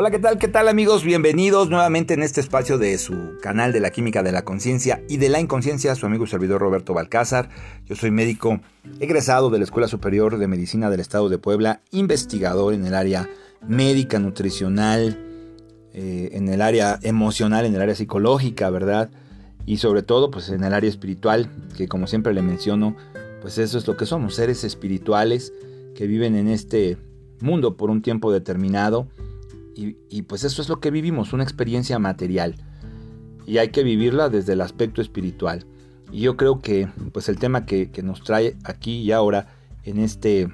Hola, ¿qué tal? ¿Qué tal amigos? Bienvenidos nuevamente en este espacio de su canal de la química de la conciencia y de la inconsciencia, su amigo y servidor Roberto Balcázar. Yo soy médico egresado de la Escuela Superior de Medicina del Estado de Puebla, investigador en el área médica, nutricional, eh, en el área emocional, en el área psicológica, ¿verdad? Y sobre todo, pues en el área espiritual, que como siempre le menciono, pues eso es lo que somos, seres espirituales que viven en este mundo por un tiempo determinado y, pues eso es lo que vivimos, una experiencia material. Y hay que vivirla desde el aspecto espiritual. Y yo creo que pues el tema que, nos trae aquí y ahora en este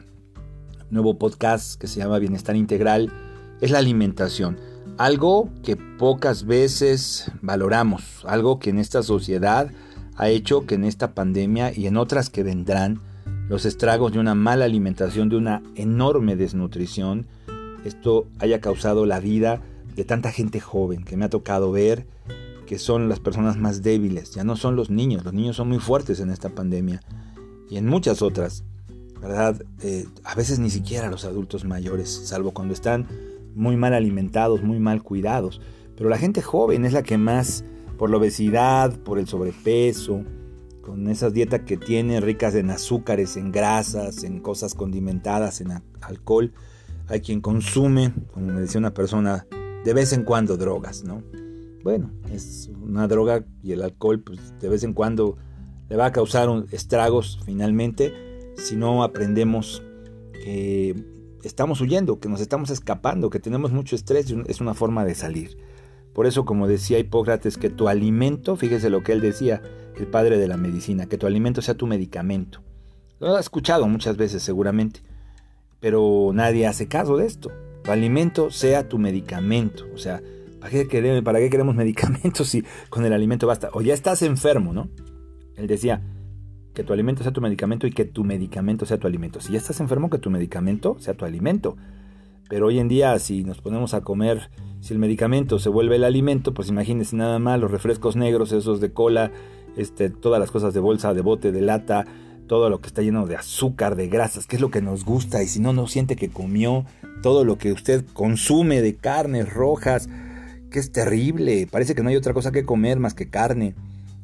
nuevo podcast que se llama Bienestar Integral es la alimentación. Algo que pocas veces valoramos, algo que en esta sociedad ha hecho que en esta pandemia y en otras que vendrán, los estragos de una mala alimentación, de una enorme desnutrición, esto haya causado la vida de tanta gente joven que me ha tocado ver que son las personas más débiles, ya no son los niños, los niños son muy fuertes en esta pandemia y en muchas otras, ¿verdad? Eh, a veces ni siquiera los adultos mayores, salvo cuando están muy mal alimentados, muy mal cuidados, pero la gente joven es la que más, por la obesidad, por el sobrepeso, con esas dietas que tienen ricas en azúcares, en grasas, en cosas condimentadas, en alcohol, hay quien consume, como me decía una persona, de vez en cuando drogas, ¿no? Bueno, es una droga y el alcohol, pues de vez en cuando le va a causar estragos finalmente si no aprendemos que estamos huyendo, que nos estamos escapando, que tenemos mucho estrés, es una forma de salir. Por eso, como decía Hipócrates, que tu alimento, fíjese lo que él decía, el padre de la medicina, que tu alimento sea tu medicamento. Lo ha escuchado muchas veces seguramente pero nadie hace caso de esto. Tu alimento sea tu medicamento. O sea, ¿para qué, queremos, ¿para qué queremos medicamentos si con el alimento basta? O ya estás enfermo, ¿no? Él decía que tu alimento sea tu medicamento y que tu medicamento sea tu alimento. Si ya estás enfermo, que tu medicamento sea tu alimento. Pero hoy en día, si nos ponemos a comer, si el medicamento se vuelve el alimento, pues imagínense nada más los refrescos negros, esos de cola, este, todas las cosas de bolsa, de bote, de lata, todo lo que está lleno de azúcar, de grasas, que es lo que nos gusta, y si no, no siente que comió todo lo que usted consume de carnes rojas, que es terrible, parece que no hay otra cosa que comer más que carne.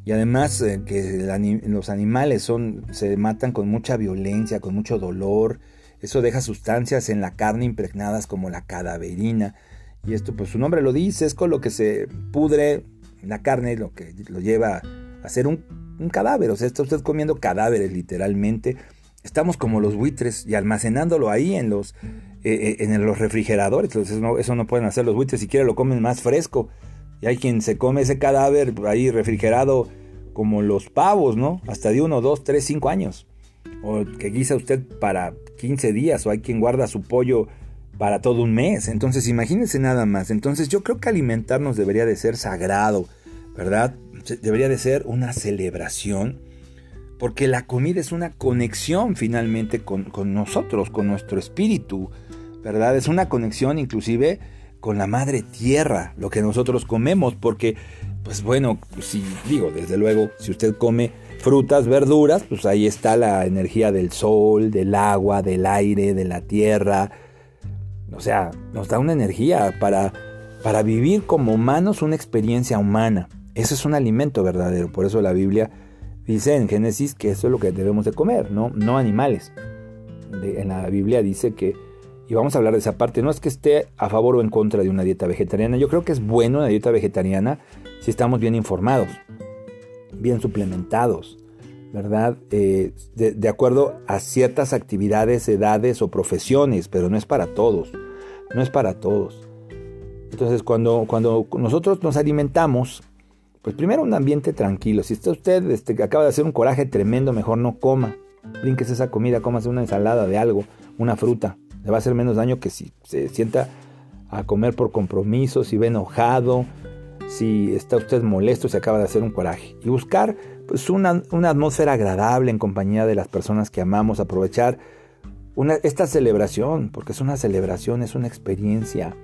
Y además eh, que los animales son, se matan con mucha violencia, con mucho dolor. Eso deja sustancias en la carne impregnadas como la cadaverina. Y esto, pues su nombre lo dice, es con lo que se pudre la carne, lo que lo lleva a ser un un cadáver, o sea, está usted comiendo cadáveres literalmente. Estamos como los buitres y almacenándolo ahí en los, eh, eh, en los refrigeradores. Entonces, eso no pueden hacer los buitres, si quieren lo comen más fresco. Y hay quien se come ese cadáver ahí refrigerado como los pavos, ¿no? Hasta de uno, dos, tres, cinco años. O que guisa usted para 15 días, o hay quien guarda su pollo para todo un mes. Entonces, imagínense nada más. Entonces, yo creo que alimentarnos debería de ser sagrado, ¿verdad? Debería de ser una celebración, porque la comida es una conexión finalmente con, nosotros, con nuestro espíritu, ¿verdad? Es una conexión inclusive con la madre tierra, lo que nosotros comemos, porque, pues bueno, si digo, desde luego, si usted come frutas, verduras, pues ahí está la energía del sol, del agua, del aire, de la tierra. O sea, nos da una energía para, para vivir como humanos una experiencia humana. Eso es un alimento verdadero. Por eso la Biblia dice en Génesis que eso es lo que debemos de comer, no, no animales. en la Biblia dice que, y vamos a hablar de esa parte, no es que esté a favor o en contra de una dieta vegetariana. Yo creo que es bueno una dieta vegetariana si estamos bien informados, bien suplementados, ¿verdad? Eh, de, acuerdo a ciertas actividades, edades o profesiones, pero no es para todos. No es para todos. Entonces, cuando, cuando nosotros nos alimentamos pues primero un ambiente tranquilo. Si está usted este, que acaba de hacer un coraje tremendo, mejor no coma. Brinques esa comida, comas una ensalada de algo, una fruta. Le va a hacer menos daño que si se sienta a comer por compromiso, si ve enojado, si está usted molesto, si acaba de hacer un coraje. Y buscar pues, una, una atmósfera agradable en compañía de las personas que amamos, aprovechar esta celebración, porque es una celebración, es una experiencia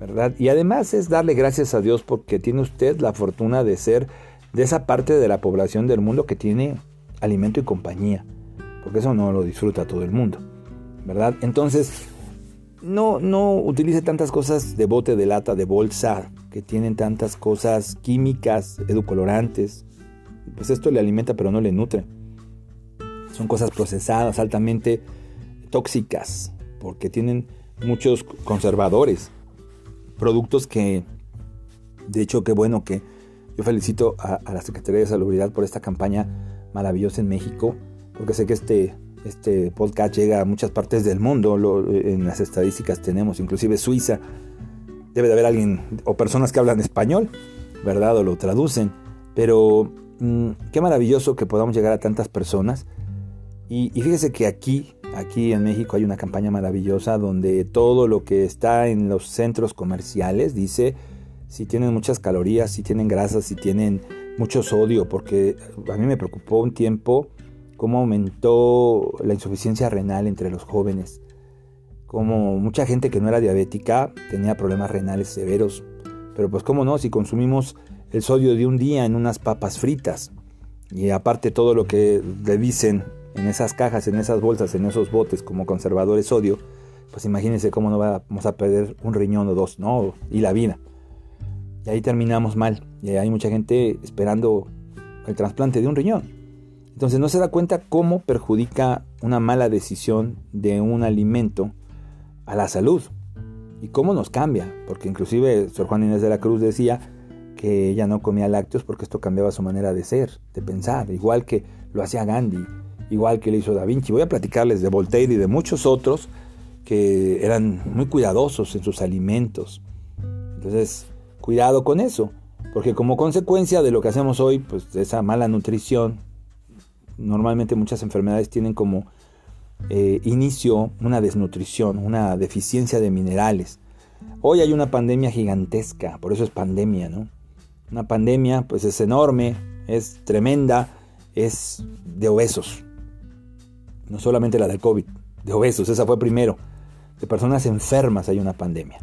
¿verdad? Y además es darle gracias a Dios porque tiene usted la fortuna de ser de esa parte de la población del mundo que tiene alimento y compañía, porque eso no lo disfruta todo el mundo, ¿verdad? Entonces, no, no utilice tantas cosas de bote, de lata, de bolsa, que tienen tantas cosas químicas, edulcorantes. Pues esto le alimenta pero no le nutre. Son cosas procesadas, altamente tóxicas, porque tienen muchos conservadores. Productos que, de hecho, qué bueno que yo felicito a, la Secretaría de Salubridad por esta campaña maravillosa en México, porque sé que este, este podcast llega a muchas partes del mundo, en las estadísticas tenemos, inclusive Suiza, debe de haber alguien o personas que hablan español, ¿verdad? O lo traducen, pero mm, qué maravilloso que podamos llegar a tantas personas. Y, y fíjese que aquí, aquí en México hay una campaña maravillosa donde todo lo que está en los centros comerciales dice si tienen muchas calorías, si tienen grasas, si tienen mucho sodio, porque a mí me preocupó un tiempo cómo aumentó la insuficiencia renal entre los jóvenes, como mucha gente que no era diabética tenía problemas renales severos, pero pues cómo no, si consumimos el sodio de un día en unas papas fritas. Y aparte todo lo que le dicen en esas cajas, en esas bolsas, en esos botes como conservadores sodio, pues imagínense cómo no vamos a perder un riñón o dos, ¿no? Y la vida. Y ahí terminamos mal. Y hay mucha gente esperando el trasplante de un riñón. Entonces no se da cuenta cómo perjudica una mala decisión de un alimento a la salud y cómo nos cambia, porque inclusive Sor Juan Inés de la Cruz decía que ella no comía lácteos porque esto cambiaba su manera de ser, de pensar, igual que lo hacía Gandhi, igual que lo hizo Da Vinci. Voy a platicarles de Voltaire y de muchos otros que eran muy cuidadosos en sus alimentos. Entonces, cuidado con eso, porque como consecuencia de lo que hacemos hoy, pues esa mala nutrición, normalmente muchas enfermedades tienen como eh, inicio una desnutrición, una deficiencia de minerales. Hoy hay una pandemia gigantesca, por eso es pandemia, ¿no? Una pandemia pues es enorme, es tremenda, es de obesos. No solamente la del COVID, de obesos, esa fue primero. De personas enfermas hay una pandemia.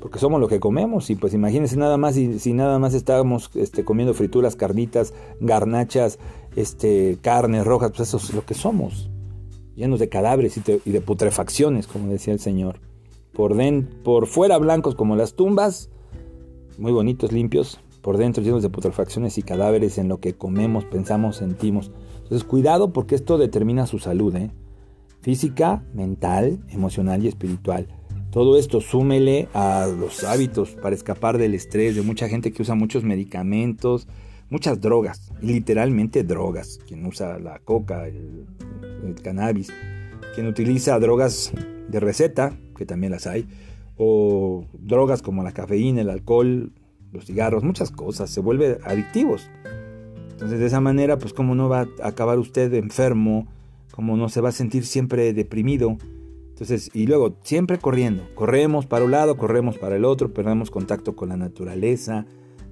Porque somos lo que comemos y pues imagínense nada más si, si nada más estábamos este, comiendo frituras, carnitas, garnachas, este, carnes rojas, pues eso es lo que somos, llenos de cadáveres y de, putrefacciones, como decía el Señor. Por, por fuera blancos como las tumbas, muy bonitos, limpios, por dentro llenos de putrefacciones y cadáveres en lo que comemos, pensamos, sentimos. Entonces cuidado porque esto determina su salud, ¿eh? física, mental, emocional y espiritual. Todo esto súmele a los hábitos para escapar del estrés de mucha gente que usa muchos medicamentos, muchas drogas, literalmente drogas. Quien usa la coca, el, cannabis, quien utiliza drogas de receta, que también las hay, o drogas como la cafeína, el alcohol, los cigarros, muchas cosas, se vuelven adictivos. Entonces de esa manera, pues cómo no va a acabar usted enfermo, cómo no se va a sentir siempre deprimido. Entonces, y luego siempre corriendo, corremos para un lado, corremos para el otro, perdemos contacto con la naturaleza,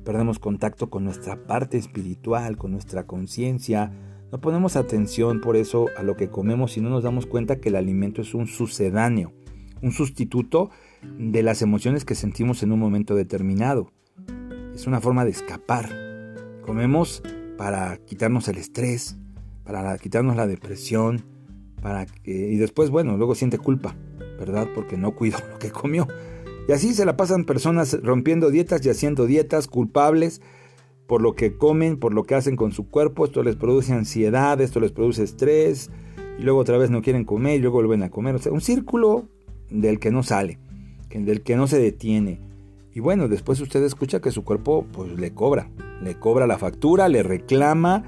perdemos contacto con nuestra parte espiritual, con nuestra conciencia. No ponemos atención por eso a lo que comemos y no nos damos cuenta que el alimento es un sucedáneo, un sustituto de las emociones que sentimos en un momento determinado. Es una forma de escapar. Comemos para quitarnos el estrés, para quitarnos la depresión, para que, y después, bueno, luego siente culpa, ¿verdad? Porque no cuidó lo que comió. Y así se la pasan personas rompiendo dietas y haciendo dietas culpables por lo que comen, por lo que hacen con su cuerpo. Esto les produce ansiedad, esto les produce estrés. Y luego otra vez no quieren comer y luego vuelven a comer. O sea, un círculo del que no sale, del que no se detiene. Y bueno, después usted escucha que su cuerpo pues le cobra. Le cobra la factura, le reclama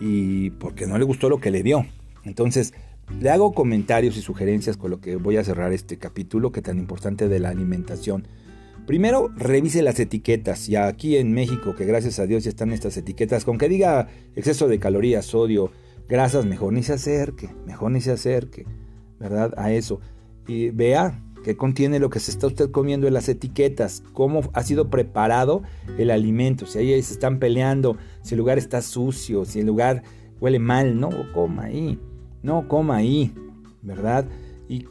y porque no le gustó lo que le dio. Entonces, le hago comentarios y sugerencias con lo que voy a cerrar este capítulo que tan importante de la alimentación. Primero, revise las etiquetas. Ya aquí en México, que gracias a Dios ya están estas etiquetas, con que diga exceso de calorías, sodio, grasas, mejor ni se acerque, mejor ni se acerque, ¿verdad? A eso. Y vea qué contiene lo que se está usted comiendo en las etiquetas, cómo ha sido preparado el alimento, si ahí se están peleando, si el lugar está sucio, si el lugar huele mal, no coma ahí. No coma ahí, ¿verdad? Y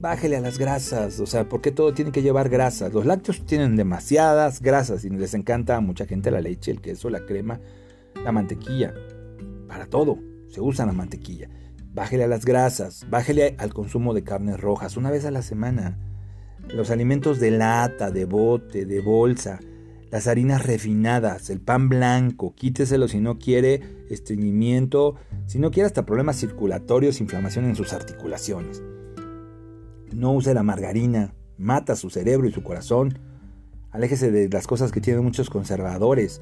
bájele a las grasas, o sea, ¿por qué todo tiene que llevar grasas? Los lácteos tienen demasiadas grasas y les encanta a mucha gente la leche, el queso, la crema, la mantequilla. Para todo se usa la mantequilla. Bájele a las grasas, bájele al consumo de carnes rojas una vez a la semana. los alimentos de lata, de bote, de bolsa, las harinas refinadas, el pan blanco, quíteselo si no quiere estreñimiento, si no quiere hasta problemas circulatorios, inflamación en sus articulaciones. No use la margarina, mata su cerebro y su corazón. Aléjese de las cosas que tienen muchos conservadores.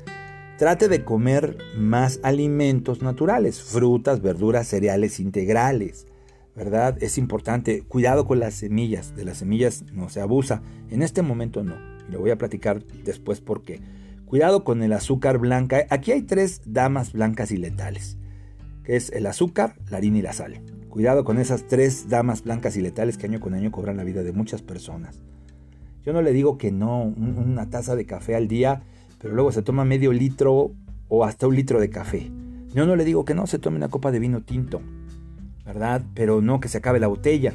Trate de comer más alimentos naturales, frutas, verduras, cereales integrales. ¿Verdad? Es importante. Cuidado con las semillas. De las semillas no se abusa. En este momento no. Y lo voy a platicar después por qué. Cuidado con el azúcar blanca. Aquí hay tres damas blancas y letales. Que es el azúcar, la harina y la sal. Cuidado con esas tres damas blancas y letales que año con año cobran la vida de muchas personas. Yo no le digo que no, una taza de café al día pero luego se toma medio litro o hasta un litro de café. Yo no le digo que no se tome una copa de vino tinto, ¿verdad? Pero no que se acabe la botella.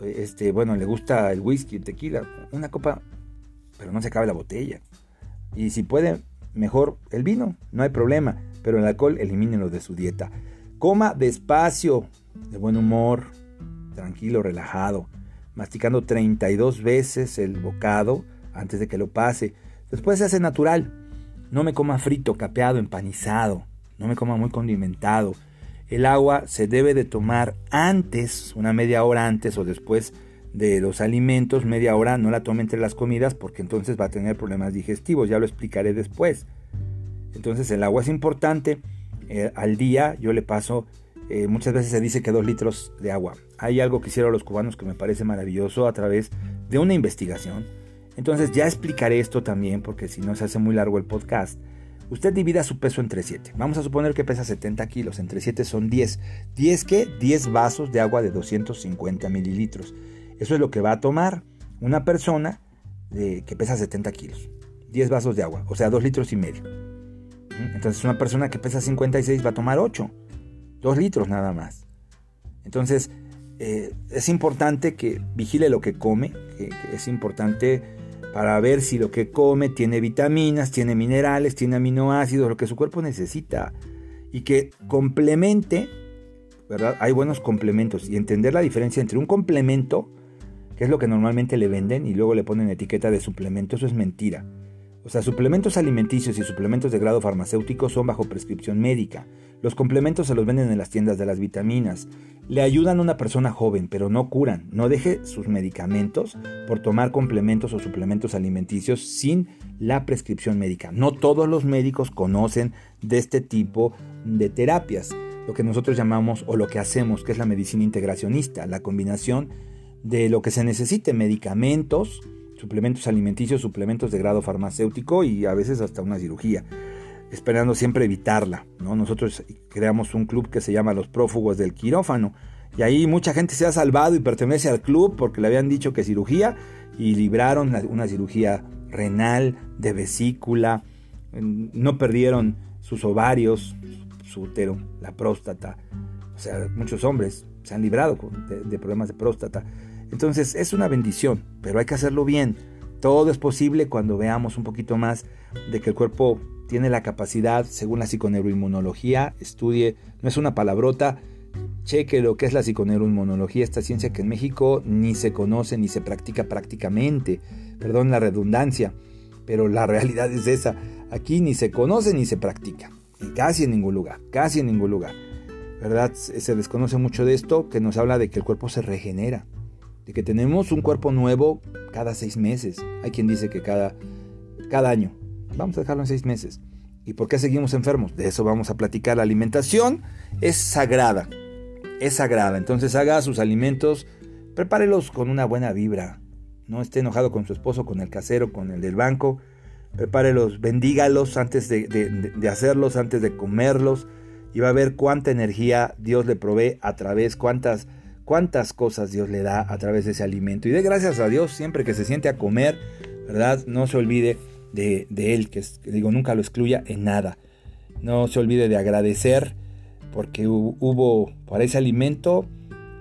Este, bueno, le gusta el whisky, el tequila, una copa, pero no se acabe la botella. Y si puede, mejor el vino, no hay problema, pero el alcohol elimínelo de su dieta. Coma despacio, de buen humor, tranquilo, relajado, masticando 32 veces el bocado antes de que lo pase. Después se hace natural. No me coma frito, capeado, empanizado. No me coma muy condimentado. El agua se debe de tomar antes, una media hora antes o después de los alimentos, media hora, no la tome entre las comidas porque entonces va a tener problemas digestivos, ya lo explicaré después. Entonces el agua es importante, eh, al día yo le paso, eh, muchas veces se dice que dos litros de agua. Hay algo que hicieron los cubanos que me parece maravilloso a través de una investigación entonces ya explicaré esto también porque si no se hace muy largo el podcast. Usted divida su peso entre 7. Vamos a suponer que pesa 70 kilos. Entre 7 son 10. ¿10 qué? 10 vasos de agua de 250 mililitros. Eso es lo que va a tomar una persona que pesa 70 kilos. 10 vasos de agua, o sea, 2 litros y medio. Entonces una persona que pesa 56 va a tomar 8. 2 litros nada más. Entonces eh, es importante que vigile lo que come, que es importante para ver si lo que come tiene vitaminas, tiene minerales, tiene aminoácidos, lo que su cuerpo necesita. Y que complemente, ¿verdad? Hay buenos complementos. Y entender la diferencia entre un complemento, que es lo que normalmente le venden, y luego le ponen etiqueta de suplemento, eso es mentira. O sea, suplementos alimenticios y suplementos de grado farmacéutico son bajo prescripción médica. Los complementos se los venden en las tiendas de las vitaminas. Le ayudan a una persona joven, pero no curan. No deje sus medicamentos por tomar complementos o suplementos alimenticios sin la prescripción médica. No todos los médicos conocen de este tipo de terapias. Lo que nosotros llamamos o lo que hacemos, que es la medicina integracionista, la combinación de lo que se necesite, medicamentos, suplementos alimenticios, suplementos de grado farmacéutico y a veces hasta una cirugía, esperando siempre evitarla. ¿no? Nosotros creamos un club que se llama Los Prófugos del Quirófano y ahí mucha gente se ha salvado y pertenece al club porque le habían dicho que cirugía y libraron una cirugía renal, de vesícula, no perdieron sus ovarios, su útero, la próstata. O sea, muchos hombres se han librado de problemas de próstata. Entonces es una bendición, pero hay que hacerlo bien. Todo es posible cuando veamos un poquito más de que el cuerpo tiene la capacidad, según la psiconeuroinmunología, estudie, no es una palabrota, cheque lo que es la psiconeuroinmunología, esta ciencia que en México ni se conoce ni se practica prácticamente, perdón la redundancia, pero la realidad es esa, aquí ni se conoce ni se practica, casi en ningún lugar, casi en ningún lugar, ¿verdad? Se desconoce mucho de esto que nos habla de que el cuerpo se regenera, de que tenemos un cuerpo nuevo cada seis meses. Hay quien dice que cada, cada año. Vamos a dejarlo en seis meses. ¿Y por qué seguimos enfermos? De eso vamos a platicar. La alimentación es sagrada. Es sagrada. Entonces haga sus alimentos, prepárelos con una buena vibra. No esté enojado con su esposo, con el casero, con el del banco. Prepárelos, bendígalos antes de, de hacerlos, antes de comerlos. Y va a ver cuánta energía Dios le provee a través, cuántas cuántas cosas Dios le da a través de ese alimento. Y de gracias a Dios siempre que se siente a comer, ¿verdad? No se olvide de, Él, que, digo, nunca lo excluya en nada. No se olvide de agradecer porque hubo para ese alimento,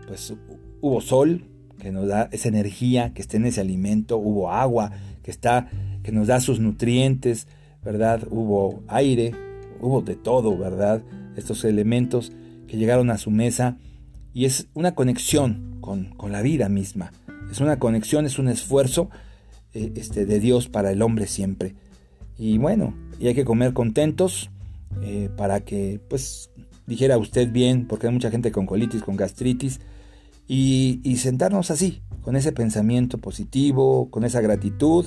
pues hubo sol que nos da esa energía que está en ese alimento, hubo agua que está que nos da sus nutrientes, ¿verdad? Hubo aire, hubo de todo, ¿verdad? Estos elementos que llegaron a su mesa y es una conexión con, la vida misma. es una conexión, es un esfuerzo eh, este, de Dios para el hombre siempre. Y bueno, y hay que comer contentos eh, para que, pues, dijera usted bien, porque hay mucha gente con colitis, con gastritis, y sentarnos así, con ese pensamiento positivo, con esa gratitud,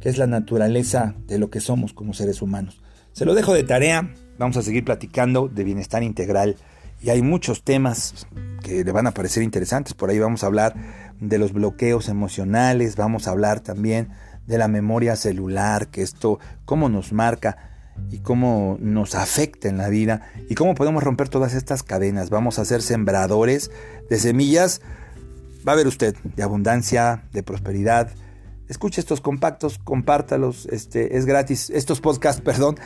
que es la naturaleza de lo que somos como seres humanos. Se lo dejo de tarea, vamos a seguir platicando de bienestar integral y hay muchos temas que le van a parecer interesantes. Por ahí vamos a hablar de los bloqueos emocionales, vamos a hablar también de la memoria celular, que esto, cómo nos marca y cómo nos afecta en la vida y cómo podemos romper todas estas cadenas. Vamos a ser sembradores de semillas, va a ver usted, de abundancia, de prosperidad. Escuche estos compactos, compártalos, este, es gratis, estos podcasts, perdón,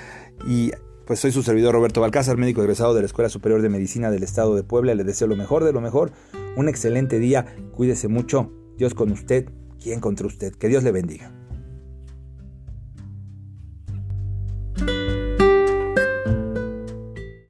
y pues soy su servidor Roberto Balcázar, médico egresado de la Escuela Superior de Medicina del Estado de Puebla. Le deseo lo mejor de lo mejor. Un excelente día. Cuídese mucho. Dios con usted. ¿Quién contra usted? Que Dios le bendiga.